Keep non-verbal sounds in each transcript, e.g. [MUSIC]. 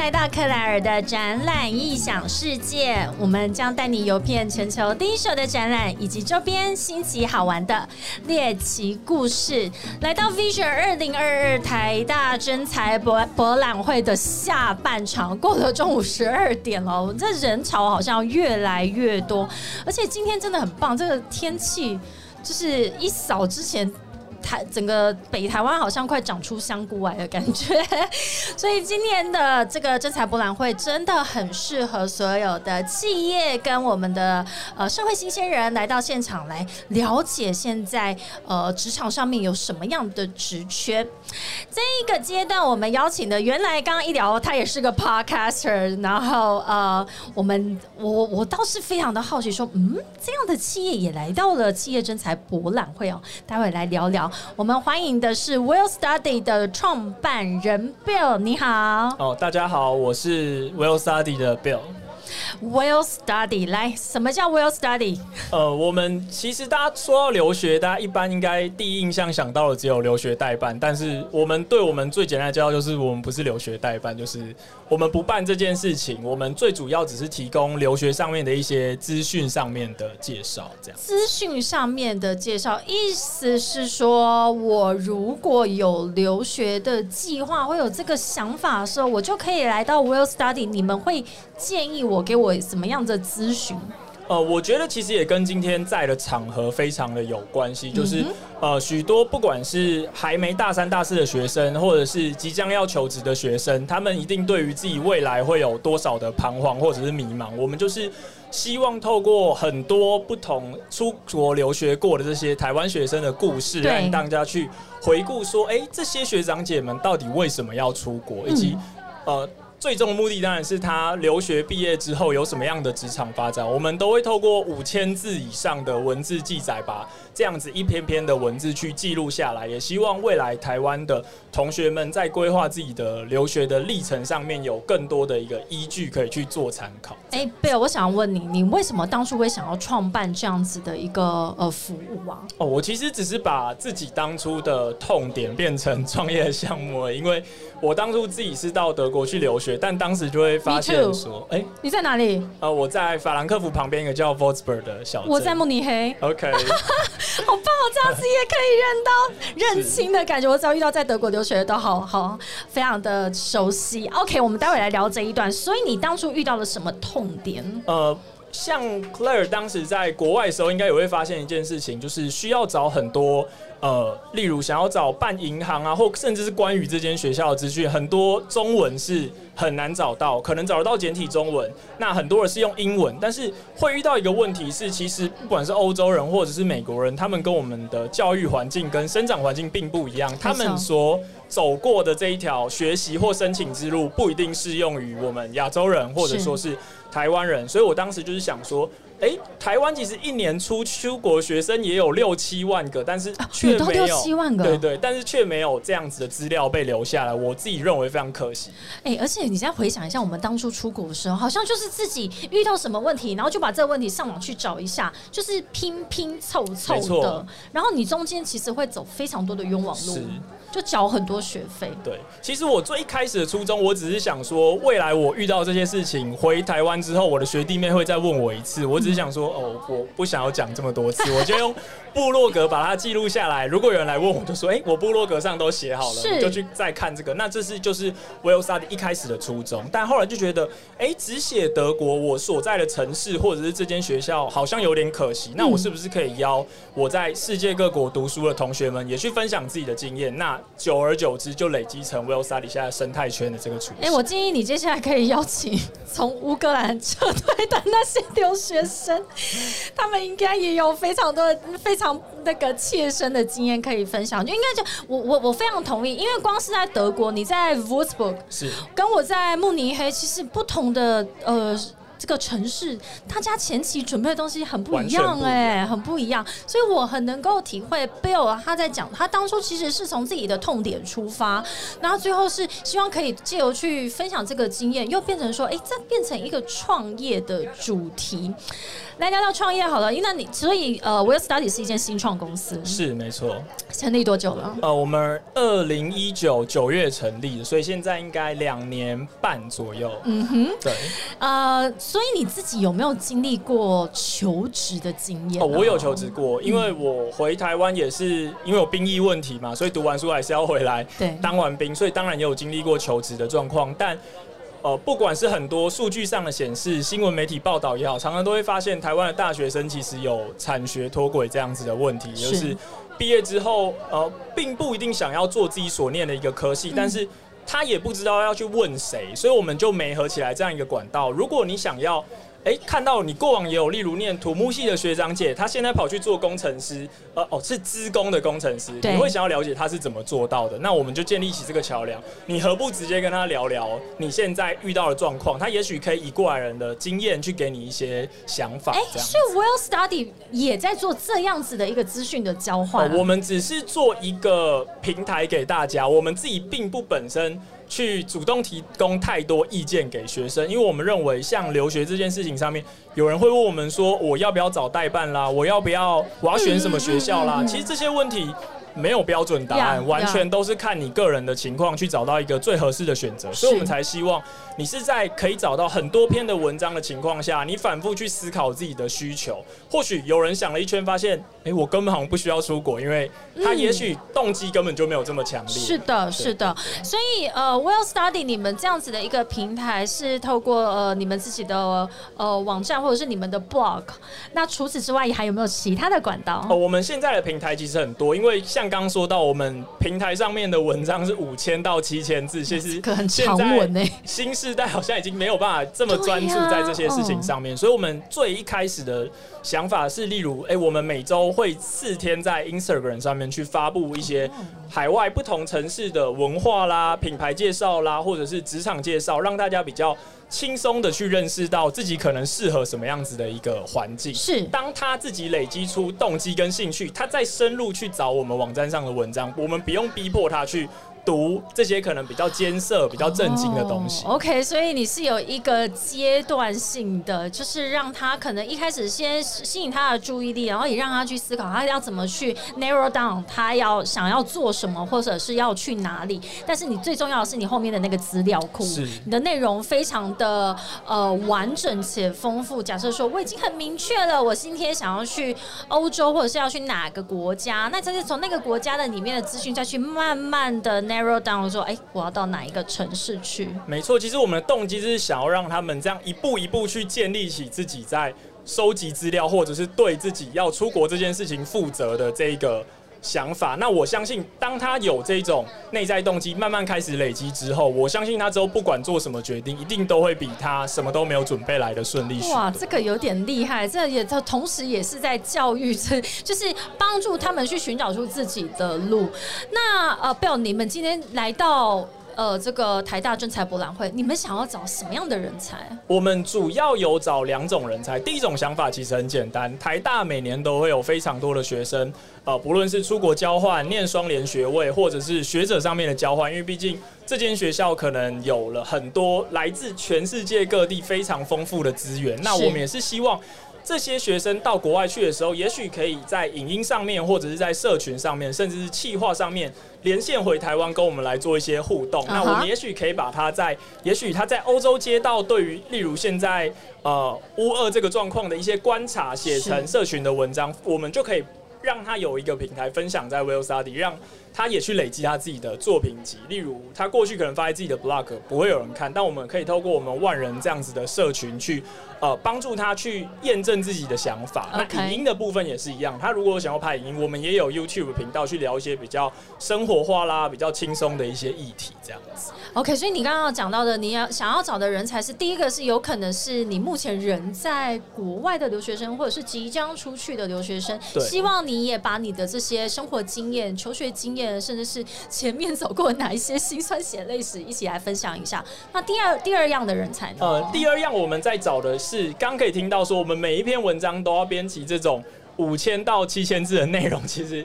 来到克莱尔的展览异想世界，我们将带你游遍全球第一手的展览以及周边新奇好玩的猎奇故事。来到 Vision 二零二二台大真才博博览会的下半场，过了中午十二点了，这人潮好像越来越多，而且今天真的很棒，这个天气就是一扫之前。台整个北台湾好像快长出香菇来的感觉，[LAUGHS] 所以今年的这个真才博览会真的很适合所有的企业跟我们的呃社会新鲜人来到现场来了解现在呃职场上面有什么样的职缺。这一个阶段我们邀请的原来刚刚一聊他也是个 podcaster，然后呃我们我我倒是非常的好奇说，嗯这样的企业也来到了企业真才博览会哦，待会来聊聊。我们欢迎的是 Will Study 的创办人 Bill，你好。哦，大家好，我是 Will Study 的 Bill。Will study 来，什么叫 Well study？呃，我们其实大家说到留学，大家一般应该第一印象想到的只有留学代办，但是我们对我们最简单的介绍就是，我们不是留学代办，就是我们不办这件事情。我们最主要只是提供留学上面的一些资讯上面的介绍，这样。资讯上面的介绍，意思是说我如果有留学的计划，会有这个想法的时候，我就可以来到 Well study，你们会建议我。给我什么样的咨询？呃，我觉得其实也跟今天在的场合非常的有关系，就是呃，许多不管是还没大三、大四的学生，或者是即将要求职的学生，他们一定对于自己未来会有多少的彷徨或者是迷茫。我们就是希望透过很多不同出国留学过的这些台湾学生的故事，让大家去回顾说，哎，这些学长姐们到底为什么要出国，以及呃。最终目的当然是他留学毕业之后有什么样的职场发展，我们都会透过五千字以上的文字记载，吧这样子一篇篇的文字去记录下来，也希望未来台湾的同学们在规划自己的留学的历程上面有更多的一个依据可以去做参考。哎，贝尔，我想问你，你为什么当初会想要创办这样子的一个呃服务啊？哦，我其实只是把自己当初的痛点变成创业项目，因为我当初自己是到德国去留学。但当时就会发现说，哎，你在哪里？呃，我在法兰克福旁边一个叫 v o s b e r 的小镇。我在慕尼黑。OK，[LAUGHS] [LAUGHS] 好棒我，这样子也可以认到认亲的感觉。我只要遇到在德国留学的，都好好非常的熟悉。OK，我们待会来聊这一段。所以你当初遇到了什么痛点？呃。像 Claire 当时在国外的时候，应该也会发现一件事情，就是需要找很多呃，例如想要找办银行啊，或甚至是关于这间学校的资讯，很多中文是很难找到，可能找得到简体中文，那很多人是用英文，但是会遇到一个问题是，其实不管是欧洲人或者是美国人，他们跟我们的教育环境跟生长环境并不一样，他们说走过的这一条学习或申请之路，不一定适用于我们亚洲人，或者说是。台湾人，所以我当时就是想说，哎，台湾其实一年出出国学生也有六七万个，但是却没有七万个，对对，但是却没有这样子的资料被留下来，我自己认为非常可惜。哎，而且你再回想一下，我们当初出国的时候，好像就是自己遇到什么问题，然后就把这个问题上网去找一下，就是拼拼凑凑的，然后你中间其实会走非常多的冤枉路。就缴很多学费。对，其实我最一开始的初衷，我只是想说，未来我遇到这些事情，回台湾之后，我的学弟妹会再问我一次。我只是想说，哦，我不想要讲这么多次，我就用。部落格把它记录下来。如果有人来问我，就说：“哎，我部落格上都写好了，就去再看这个。”那这是就是 Will Study 一开始的初衷。但后来就觉得，哎，只写德国我所在的城市或者是这间学校，好像有点可惜。那我是不是可以邀我在世界各国读书的同学们，也去分享自己的经验？那久而久之，就累积成 Will Study 现在生态圈的这个雏形。哎，我建议你接下来可以邀请从乌克兰撤退的那些留学生，[LAUGHS] 他们应该也有非常多的非。常那个切身的经验可以分享，就应该就我我我非常同意，因为光是在德国，你在 Wolfsburg 是跟我在慕尼黑，其实不同的呃这个城市，大家前期准备的东西很不一样哎、很不一样，所以我很能够体会 Bill 他在讲，他当初其实是从自己的痛点出发，然后最后是希望可以借由去分享这个经验，又变成说，哎、这变成一个创业的主题。来聊聊创业好了，因为你所以呃，Will Study 是一间新创公司，是没错。成立多久了？呃，我们二零一九九月成立的，所以现在应该两年半左右。嗯哼，对，呃，所以你自己有没有经历过求职的经验呢？哦，我有求职过，因为我回台湾也是因为有兵役问题嘛，所以读完书还是要回来对当完兵，所以当然也有经历过求职的状况，但。呃，不管是很多数据上的显示，新闻媒体报道也好，常常都会发现台湾的大学生其实有产学脱轨这样子的问题，也就是是毕业之后，呃，并不一定想要做自己所念的一个科系，但是他也不知道要去问谁，所以我们就没合起来这样一个管道。如果你想要，哎、看到你过往也有，例如念土木系的学长姐，他现在跑去做工程师，呃，哦，是资工的工程师，你会想要了解他是怎么做到的，那我们就建立起这个桥梁。你何不直接跟他聊聊你现在遇到的状况？他也许可以以过来人的经验去给你一些想法，哎，所以 Well Study 也在做这样子的一个资讯的交换啊、哦，我们只是做一个平台给大家，我们自己并不本身去主动提供太多意见给学生，因为我们认为像留学这件事情上面，有人会问我们说，我要不要找代办啦，我要不要，我要选什么学校啦，其实这些问题。没有标准答案完全都是看你个人的情况去找到一个最合适的选择，所以我们才希望你是在可以找到很多篇的文章的情况下，你反复去思考自己的需求。或许有人想了一圈，发现，哎、我根本好像不需要出国，因为他也许动机根本就没有这么强烈。是的，是的，所以呃，Well Study 你们这样子的一个平台是透过呃你们自己的呃网站或者是你们的 blog，那除此之外还有没有其他的管道？哦，我们现在的平台其实很多，因为像刚刚说到，我们平台上面的文章是五千到七千字，其实现在欸。新时代好像已经没有办法这么专注在这些事情上面，所以我们最一开始的想法是，例如，哎、我们每周会四天在 Instagram 上面去发布一些海外不同城市的文化啦、品牌介绍啦，或者是职场介绍，让大家比较轻松的去认识到自己可能适合什么样子的一个环境。是当他自己累积出动机跟兴趣，他再深入去找我们网站上的文章，我们不用逼迫他去读这些可能比较艰涩、比较震惊的东西。哦 OK，所以你是有一个阶段性的，就是让他可能一开始先吸引他的注意力，然后也让他去思考他要怎么去 narrow down 他要想要做什么，或者是要去哪里。但是你最重要的是你后面的那个资料库是，你的内容非常的呃完整且丰富。假设说我已经很明确了，我今天想要去欧洲，或者是要去哪个国家，那就是从那个国家的里面的资讯再去慢慢的 narrow down，说哎、我要到哪一个城市去。没错，其实我们的动机是想要让他们这样一步一步去建立起自己在收集资料，或者是对自己要出国这件事情负责的这一个想法。那我相信，当他有这种内在动机慢慢开始累积之后，我相信他之后不管做什么决定，一定都会比他什么都没有准备来的顺利哇，这个有点厉害，这也他同时也是在教育，这就是帮助他们去寻找出自己的路。那呃，Bill，你们今天来到呃这个台大政才博览会，你们想要找什么样的人才？我们主要有找两种人才。第一种想法其实很简单，台大每年都会有非常多的学生，呃，不论是出国交换、念双联学位，或者是学者上面的交换，因为毕竟这间学校可能有了很多来自全世界各地非常丰富的资源。那我们也是希望。这些学生到国外去的时候，也许可以在影音上面，或者是在社群上面，甚至是企划上面连线回台湾，跟我们来做一些互动。那我们也许可以把他在，也许他在欧洲街道对于例如现在呃乌二这个状况的一些观察，写成社群的文章，我们就可以让他有一个平台分享在 Will Study，让他也去累积他自己的作品集。例如，他过去可能发在自己的 blog 不会有人看，但我们可以透过我们万人这样子的社群去呃帮助他去验证自己的想法。那影音的部分也是一样，他如果想要拍影音，我们也有 YouTube 频道去聊一些比较生活化啦、比较轻松的一些议题，这样子。OK，所以你刚刚讲到的，你要想要找的人才是第一个是有可能是你目前人在国外的留学生，或者是即将出去的留学生，希望你也把你的这些生活经验、求学经验，甚至是前面走过哪一些辛酸血泪史，一起来分享一下。那第二第二样的人才呢？呃，第二样我们在找的是刚可以听到说，我们每一篇文章都要编辑这种五千到七千字的内容，其实。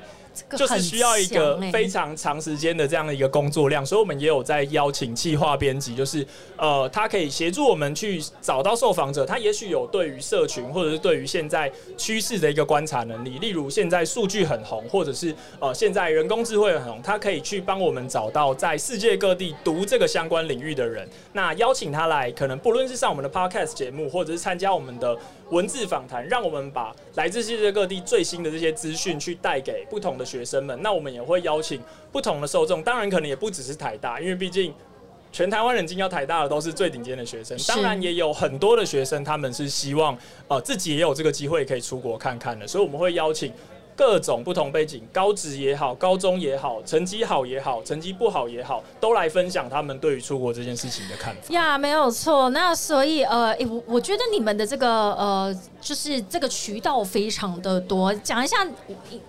就是需要一个非常长时间的这样的一个工作量，所以我们也有在邀请企划编辑，就是呃，他可以协助我们去找到受访者，他也许有对于社群或者是对于现在趋势的一个观察能力，例如现在数据很红，或者是呃现在人工智慧很红，他可以去帮我们找到在世界各地读这个相关领域的人，那邀请他来，可能不论是上我们的 podcast 节目，或者是参加我们的文字访谈，让我们把来自世界各地最新的这些资讯去带给不同的。学生们，那我们也会邀请不同的受众，当然可能也不只是台大，因为毕竟全台湾人进到台大的都是最顶尖的学生，当然也有很多的学生，他们是希望呃自己也有这个机会可以出国看看的，所以我们会邀请。各种不同背景，高职也好，高中也好，成绩好也好，成绩不好也好，都来分享他们对于出国这件事情的看法。呀，没有错。那所以呃，我我觉得你们的这个呃，就是这个渠道非常的多。讲一下，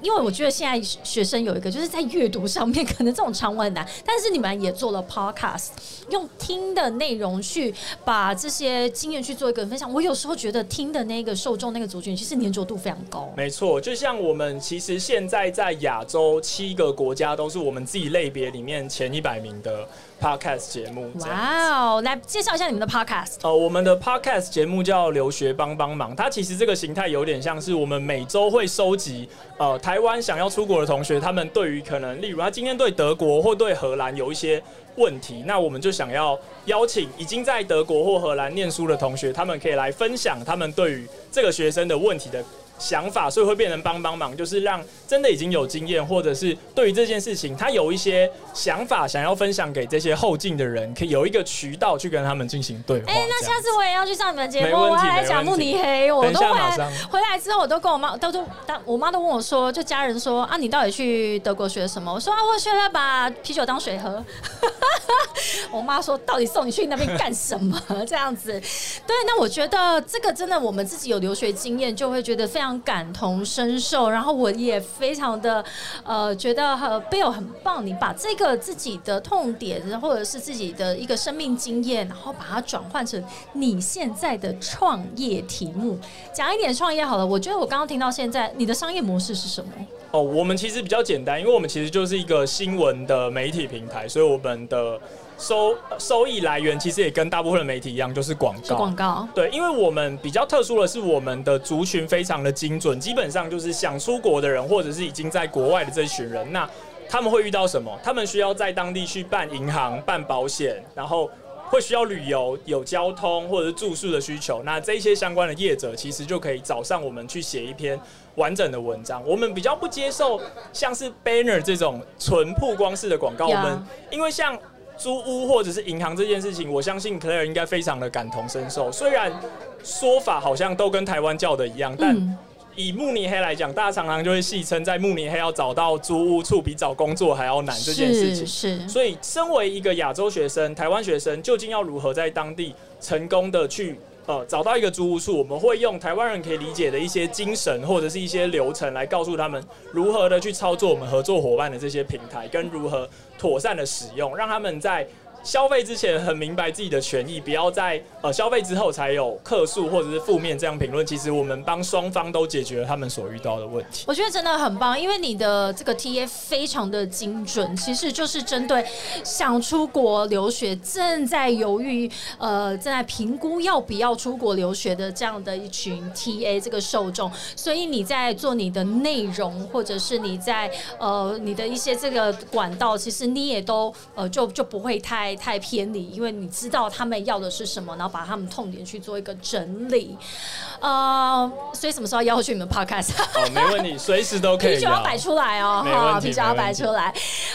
因为我觉得现在学生有一个就是在阅读上面可能这种长文很难，但是你们也做了 podcast，用听的内容去把这些经验去做一个分享。我有时候觉得听的那个受众那个族群其实粘着度非常高。没错，就像我们。其实现在在亚洲七个国家都是我们自己类别里面前一百名的 podcast 节目。哇哦，来介绍一下你们的 podcast。呃，我们的 podcast 节目叫留学帮帮忙，它其实这个形态有点像是我们每周会收集呃台湾想要出国的同学，他们对于可能例如他今天对德国或对荷兰有一些问题，那我们就想要邀请已经在德国或荷兰念书的同学，他们可以来分享他们对于这个学生的问题的。想法，所以会变成帮帮忙，就是让真的已经有经验，或者是对于这件事情他有一些想法，想要分享给这些后进的人，可以有一个渠道去跟他们进行对话。哎，那下次我也要去上你们节目，我来讲慕尼黑。我都回来回来之后，我都跟我妈都都，我妈都问我说，就家人说啊，你到底去德国学什么？我说啊，我学了把啤酒当水喝。[LAUGHS] 我妈说，到底送你去那边干什么？这样子。对，那我觉得这个真的，我们自己有留学经验，就会觉得非常。感同身受，然后我也非常的呃觉得和 Bill 很棒，你把这个自己的痛点或者是自己的一个生命经验，然后把它转换成你现在的创业题目，讲一点创业好了。我觉得我刚刚听到现在你的商业模式是什么？哦，我们其实比较简单，因为我们其实就是一个新闻的媒体平台，所以我们的。收收益来源其实也跟大部分的媒体一样，就是广告。广告对，因为我们比较特殊的是，我们的族群非常的精准，基本上就是想出国的人，或者是已经在国外的这一群人。那他们会遇到什么？他们需要在当地去办银行、办保险，然后会需要旅游、有交通或者是住宿的需求。那这些相关的业者，其实就可以找上我们去写一篇完整的文章。我们比较不接受像是 banner 这种纯曝光式的广告。我们因为像租屋或者是银行这件事情，我相信 Claire 应该非常的感同身受。虽然说法好像都跟台湾叫的一样，但以慕尼黑来讲，大家常常就会戏称在慕尼黑要找到租屋处比找工作还要难这件事情。是，所以身为一个亚洲学生，台湾学生究竟要如何在当地成功的去？呃，找到一个租屋处，我们会用台湾人可以理解的一些精神或者是一些流程来告诉他们如何的去操作我们合作伙伴的这些平台，跟如何妥善的使用，让他们在。消费之前很明白自己的权益，不要在呃消费之后才有客诉或者是负面这样评论。其实我们帮双方都解决了他们所遇到的问题。我觉得真的很棒，因为你的这个 T A 非常的精准，其实就是针对想出国留学、正在犹豫、呃正在评估要不要出国留学的这样的一群 T A 这个受众。所以你在做你的内容，或者是你在呃你的一些这个管道，其实你也都呃就就不会太。太偏离，因为你知道他们要的是什么，然后把他们痛点去做一个整理。呃，所以什么时候邀请你们 podcast？哦，没问题，随时都可以。[LAUGHS] 啤酒要摆出来哦，哈，啤酒要摆出来。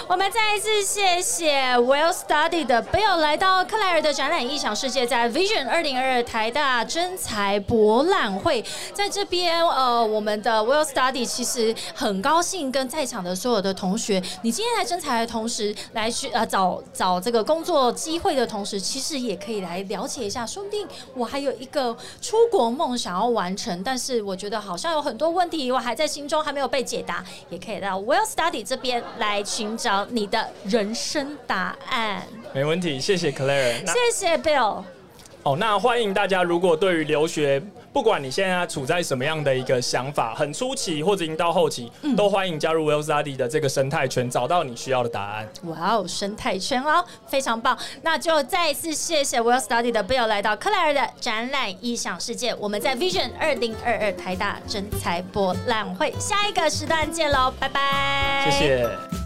我们再一次谢谢 Well Studied 的 Bill 来到克莱尔的展览异想世界，在 Vision 二零二二台大真才博览会，在这边呃，我们的 Well Studied 其实很高兴跟在场的所有的同学，你今天来真才的同时，来去呃找找这个工作。做机会的同时，其实也可以来了解一下，说不定我还有一个出国梦想要完成，但是我觉得好像有很多问题我还在心中还没有被解答，也可以到 Well Study 这边来寻找你的人生答案。没问题，谢谢 Claire，谢谢 Bill。哦，那欢迎大家，如果对于留学，不管你现在处在什么样的一个想法，很初期或者已经到后期，都欢迎加入 Well Study 的这个生态圈，找到你需要的答案。哇哦，生态圈哦，非常棒！那就再一次谢谢 Well Study 的 Bill 来到克莱尔的展览异想世界。我们在 Vision 二零二二台大真才博览会下一个时段见喽，拜拜！谢谢。